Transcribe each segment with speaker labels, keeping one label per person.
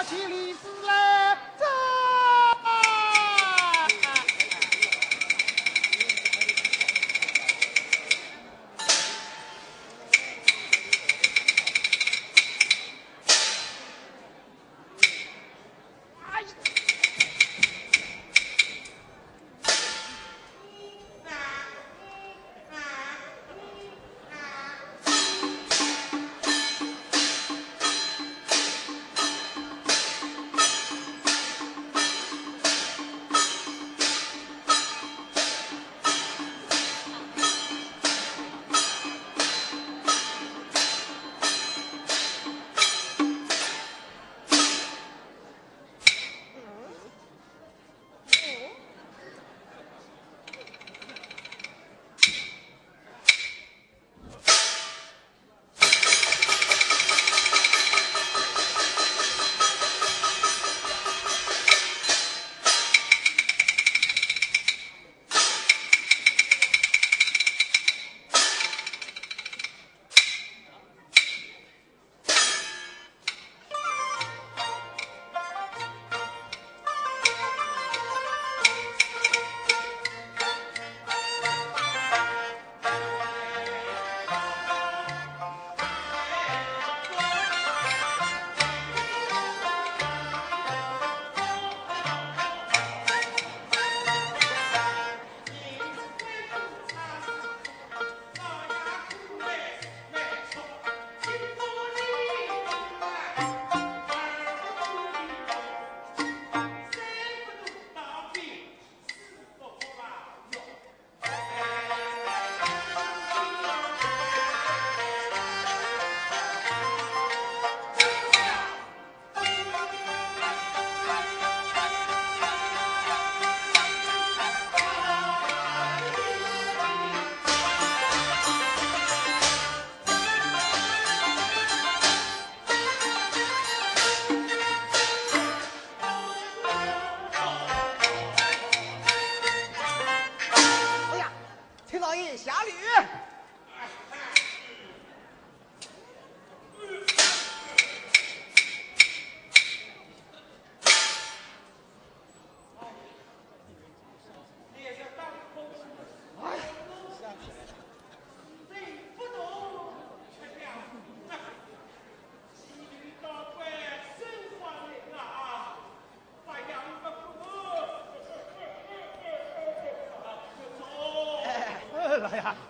Speaker 1: 拿起李子来走。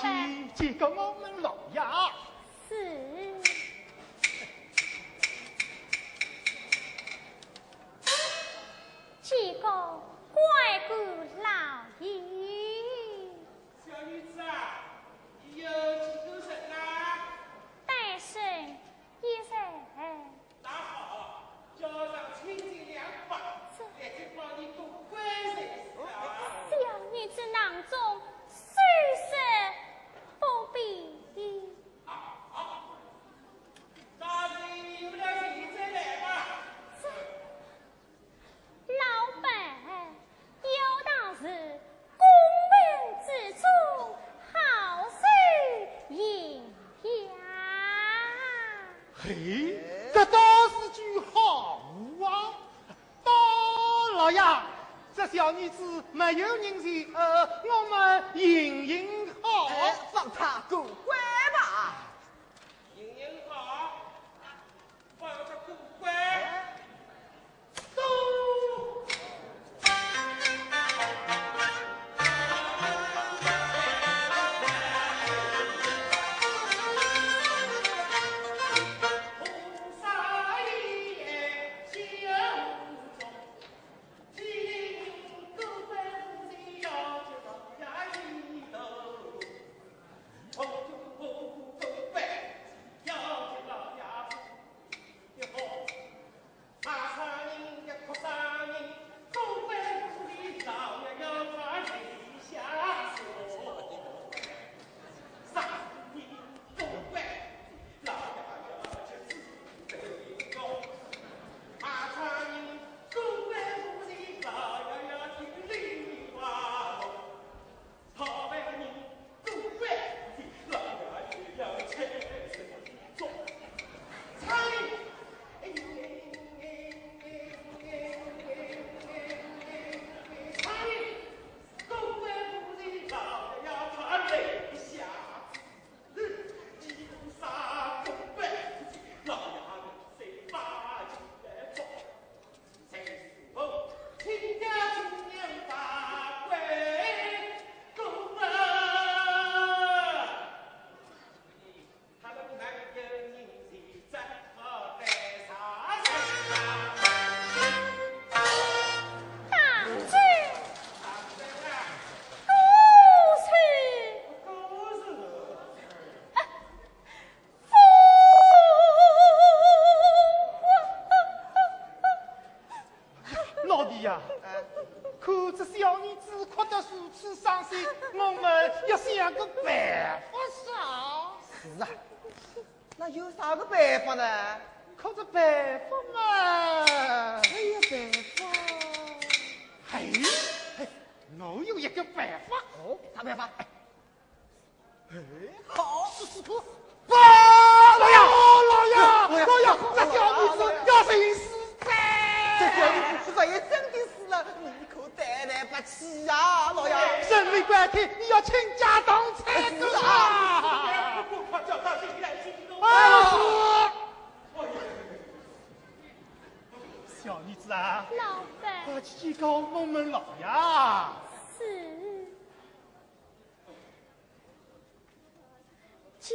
Speaker 2: 是
Speaker 1: 几个我们老爷，
Speaker 2: 是
Speaker 3: 几个怪鬼
Speaker 2: 老
Speaker 1: 爷。个办法少
Speaker 4: 是啊。那有啥个办法呢？
Speaker 1: 靠着办法嘛。
Speaker 4: 哎呀办法？
Speaker 1: 嘿我有一个办法。
Speaker 4: 哦啥办法？
Speaker 1: 哎好是是托老爷老爷老爷那小女子要寻死死
Speaker 4: 这小女子是也真的死了来不起啊，老爷！
Speaker 1: 人命关天，你要倾家荡产是啊！啊！小妮子啊，
Speaker 2: 老板，
Speaker 1: 快去告问问老爷。
Speaker 2: 是，就。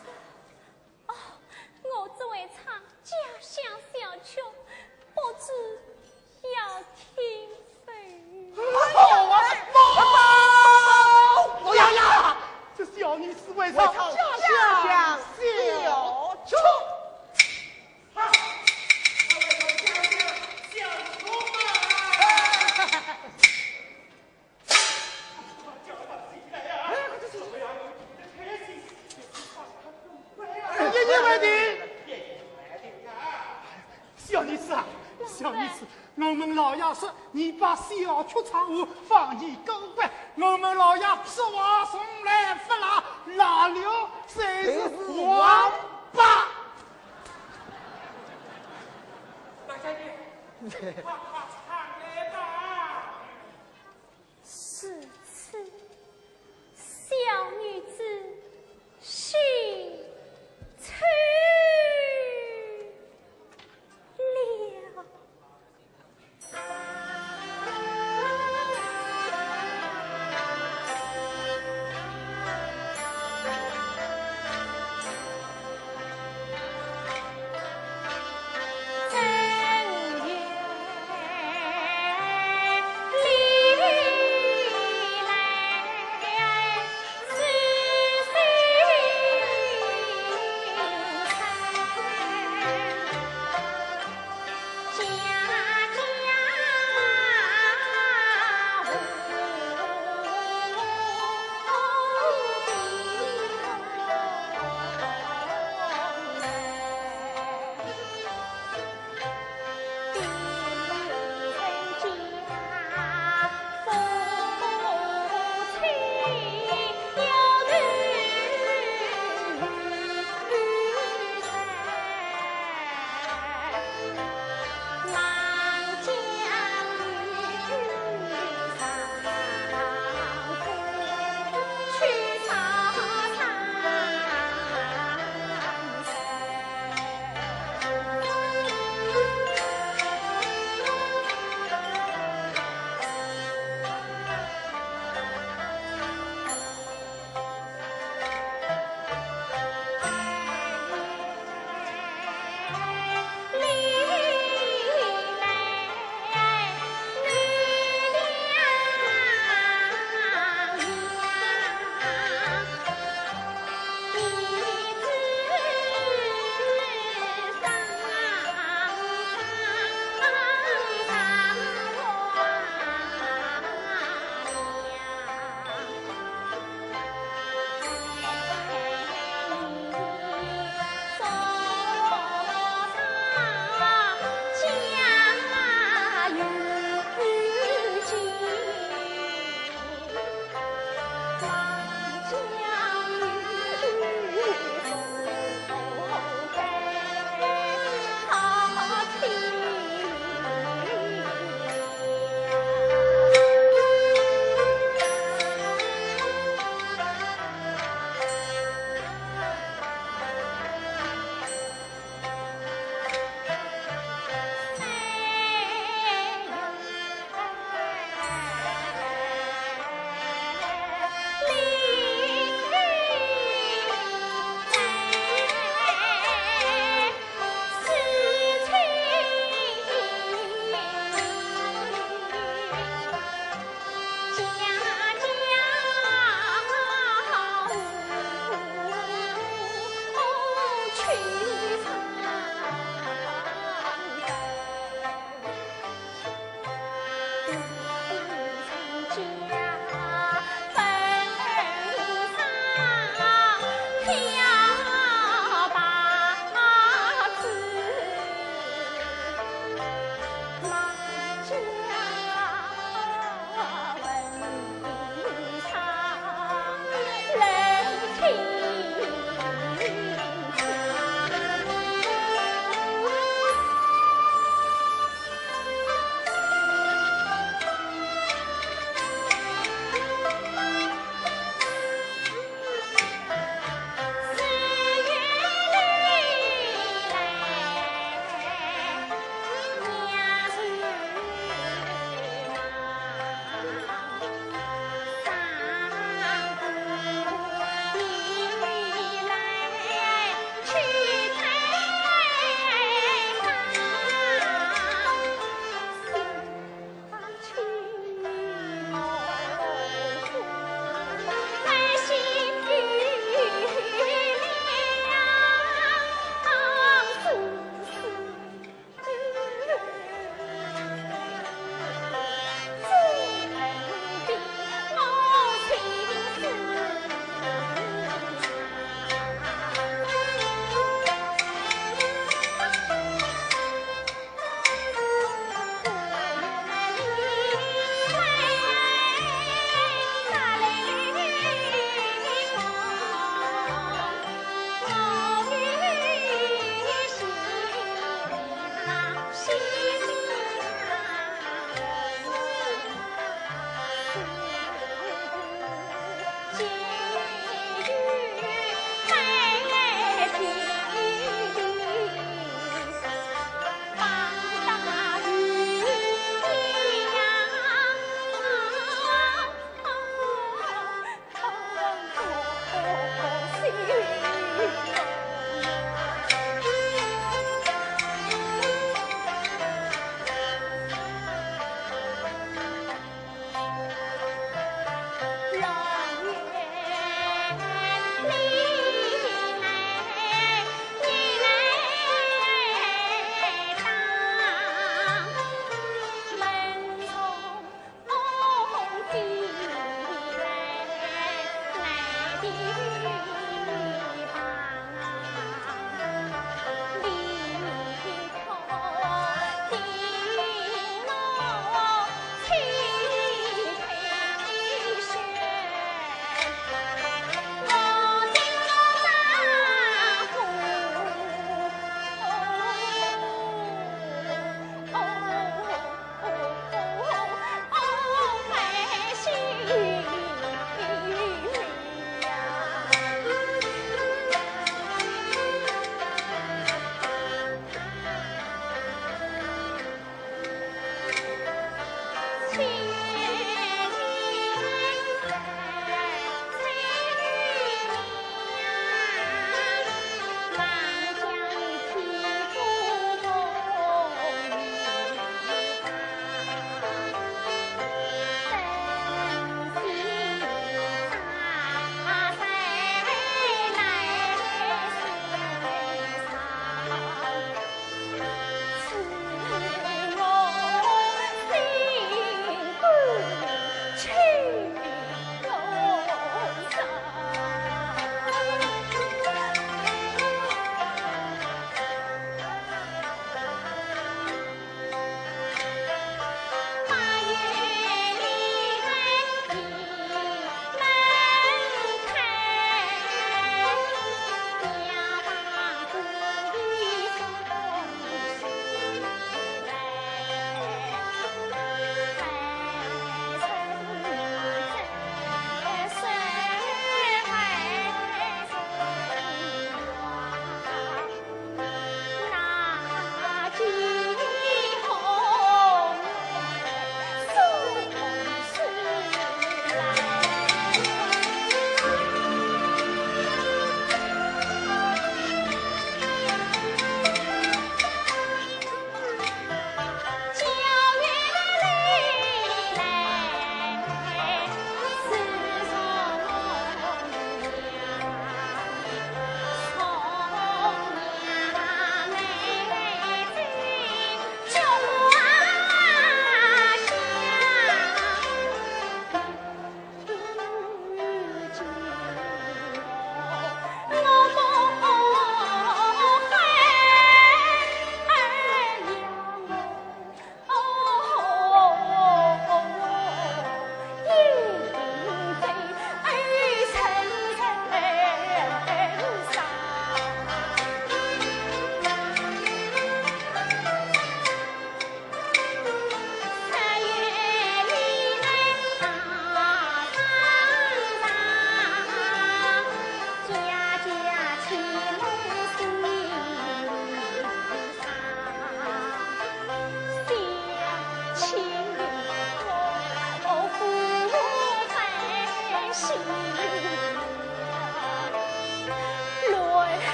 Speaker 5: 小
Speaker 2: 女子。我们老爷说：“你把小曲唱完，放你狗关。”我们老爷说话从来不拉，拉了才是王八。
Speaker 3: 大家快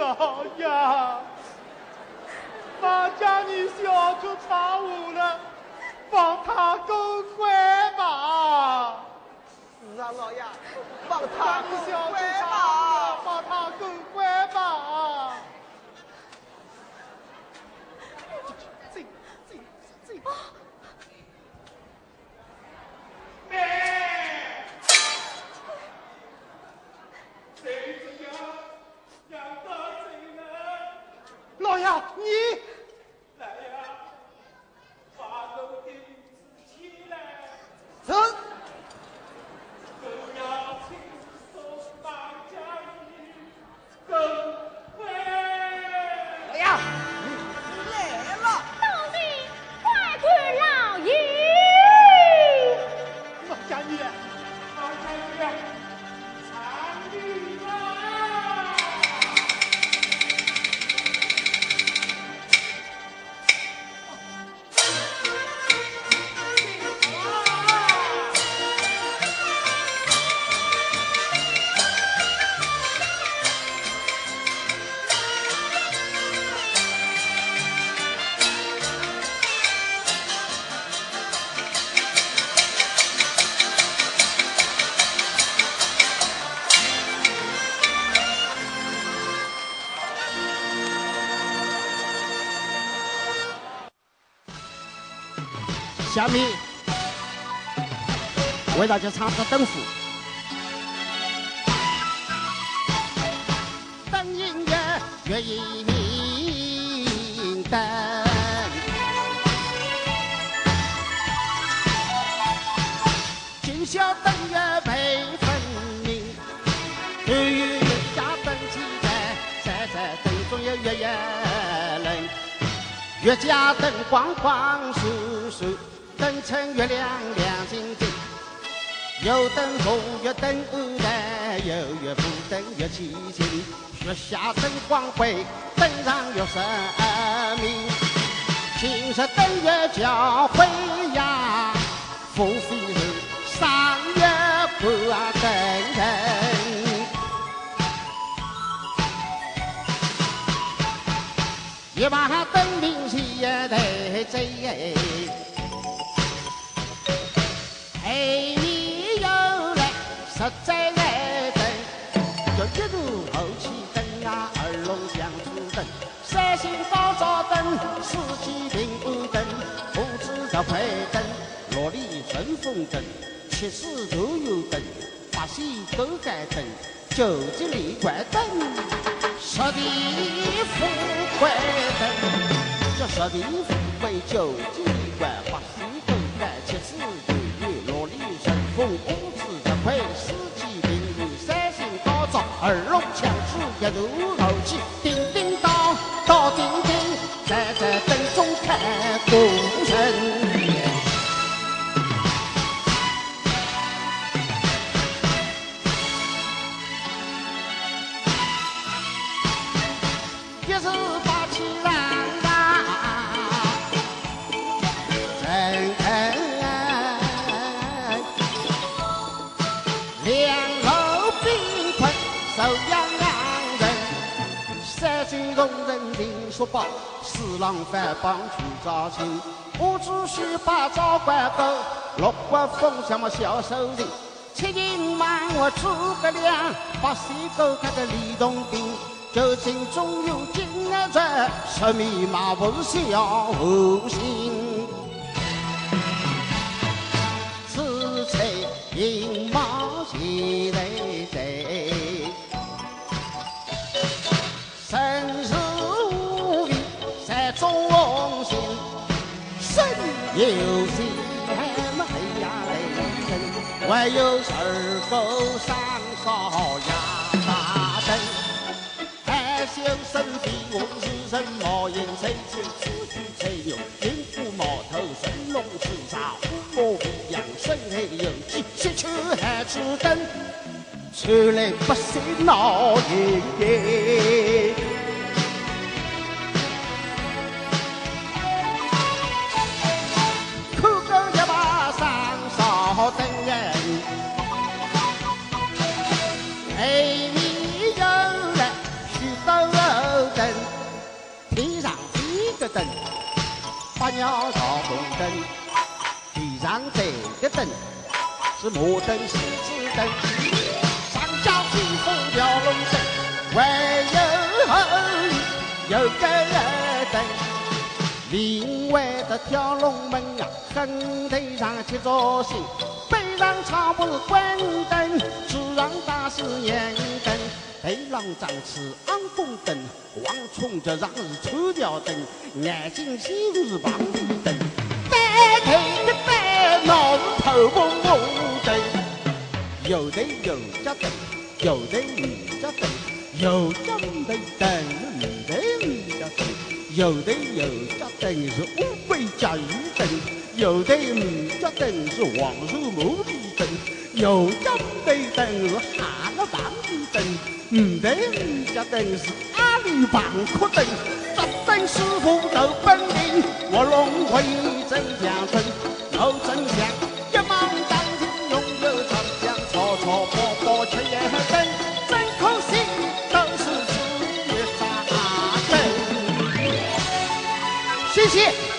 Speaker 1: 老爷，我家你小出场务了，放他狗乖吧。
Speaker 4: 是啊，老爷，放他
Speaker 1: 放你小出
Speaker 4: 乖
Speaker 1: 场务
Speaker 4: 吧
Speaker 6: 下面为大家唱个灯符。灯音乐，乐一明灯。今宵灯月配分明，日月加灯齐在，在在灯中有月夜冷。月家灯光光，月亮亮晶晶。有灯红，有灯蓝，有月不灯月凄清。月下灯光辉，灯上有神明。今日灯月交辉呀，富飞是上月挂灯人。一把灯明起也得醉，陪你又来实在来灯，就一路后起灯啊，二龙相出灯，三星高照灯，四季平安灯，五子十块灯，六里顺风灯，七时都有灯，八喜都盖灯，九级里怪灯。十地富贵灯，这十地富贵九级怪，八十都盖七十九月，六里顺风，五子十块，四季平安，三星高照，二龙强势，一路后起，叮叮当，当叮叮，站在灯中看功三军同仁领书包，四郎翻帮去招亲，五子须把招官狗，六国封相么小手人。七斤满我诸葛亮，八十狗看个李洞宾，九斤中有金儿转，十面埋伏小无心。还，有二狗上烧哑巴灯。海秀身体我是人，毛眼翠翠出去吹牛，云虎毛头神龙刺杀，乌毛鼻杨身黑有气，西去海之灯，传来不息闹爷爷。鸟绕红灯，地上这个灯是摩登狮子灯，上交西风吊龙灯，还有后有个灯，另外的跳龙门啊，横头上七座星，背上长布关灯，主上大是烟灯。头浪张翅昂风灯，望冲着上是抽条灯，眼睛心是棒子灯，单头的单脑是头蒙蒙灯，有头有脚灯，有头有脚灯，有脚没灯是没头没脚灯，有头有脚灯是乌龟脚鱼灯，有头没脚灯是黄树木地灯，有脚没灯是哈了棒子灯。五对五家灯是阿里旁阔灯，这灯师傅都本领，我龙会你真讲真，我真想一忙当天拥有长江，吵吵跑跑吃也灯，真可惜都是自己傻灯。谢谢。